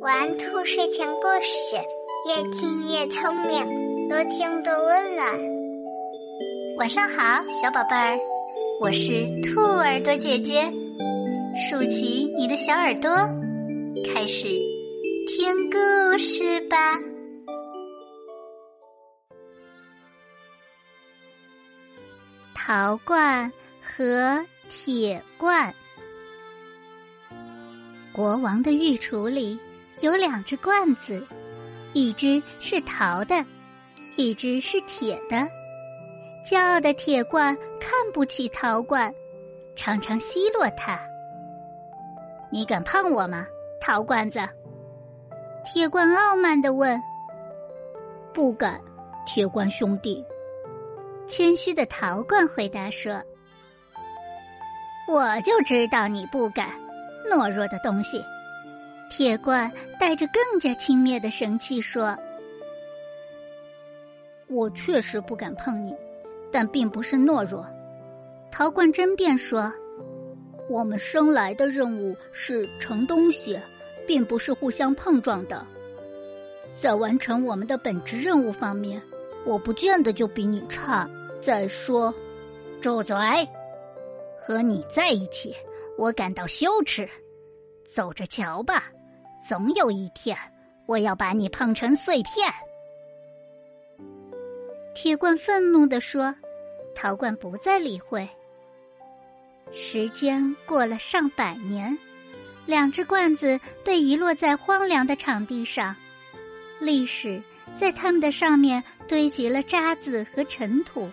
玩兔睡前故事，越听越聪明，多听多温暖。晚上好，小宝贝儿，我是兔耳朵姐姐，竖起你的小耳朵，开始听故事吧。陶罐和铁罐。国王的御厨里有两只罐子，一只是陶的，一只是铁的。骄傲的铁罐看不起陶罐，常常奚落他。你敢碰我吗，陶罐子？铁罐傲慢的问。不敢，铁罐兄弟。谦虚的陶罐回答说：“我就知道你不敢。”懦弱的东西，铁罐带着更加轻蔑的神气说：“我确实不敢碰你，但并不是懦弱。”陶罐争辩说：“我们生来的任务是盛东西，并不是互相碰撞的。在完成我们的本职任务方面，我不见得就比你差。再说，住嘴！和你在一起。”我感到羞耻，走着瞧吧，总有一天我要把你碰成碎片。”铁罐愤怒地说，“陶罐不再理会。”时间过了上百年，两只罐子被遗落在荒凉的场地上，历史在它们的上面堆积了渣子和尘土。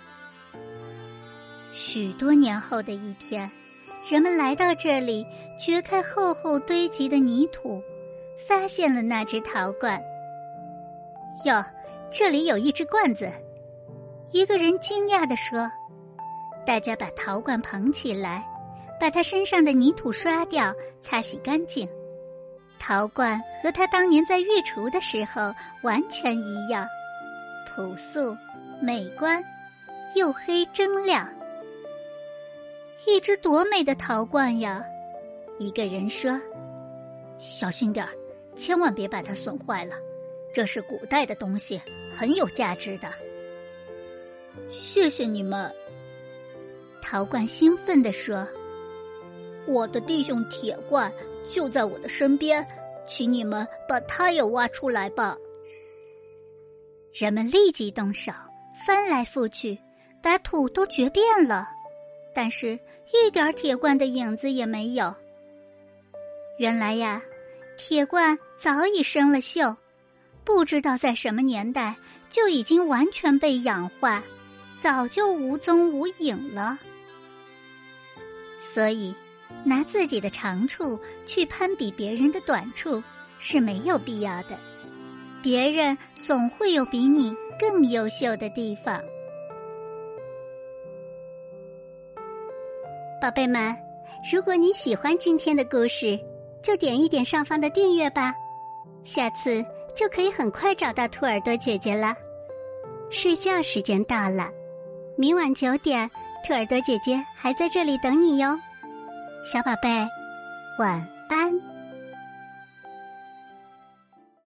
许多年后的一天。人们来到这里，掘开厚厚堆积的泥土，发现了那只陶罐。哟，这里有一只罐子！一个人惊讶地说。大家把陶罐捧起来，把它身上的泥土刷掉，擦洗干净。陶罐和他当年在御厨的时候完全一样，朴素、美观，又黑铮亮。一只多美的陶罐呀！一个人说：“小心点儿，千万别把它损坏了。这是古代的东西，很有价值的。”谢谢你们，陶罐兴奋地说：“我的弟兄铁罐就在我的身边，请你们把它也挖出来吧。”人们立即动手，翻来覆去，把土都掘遍了。但是，一点铁罐的影子也没有。原来呀，铁罐早已生了锈，不知道在什么年代就已经完全被氧化，早就无踪无影了。所以，拿自己的长处去攀比别人的短处是没有必要的。别人总会有比你更优秀的地方。宝贝们，如果你喜欢今天的故事，就点一点上方的订阅吧，下次就可以很快找到兔耳朵姐姐了。睡觉时间到了，明晚九点，兔耳朵姐姐还在这里等你哟，小宝贝，晚安。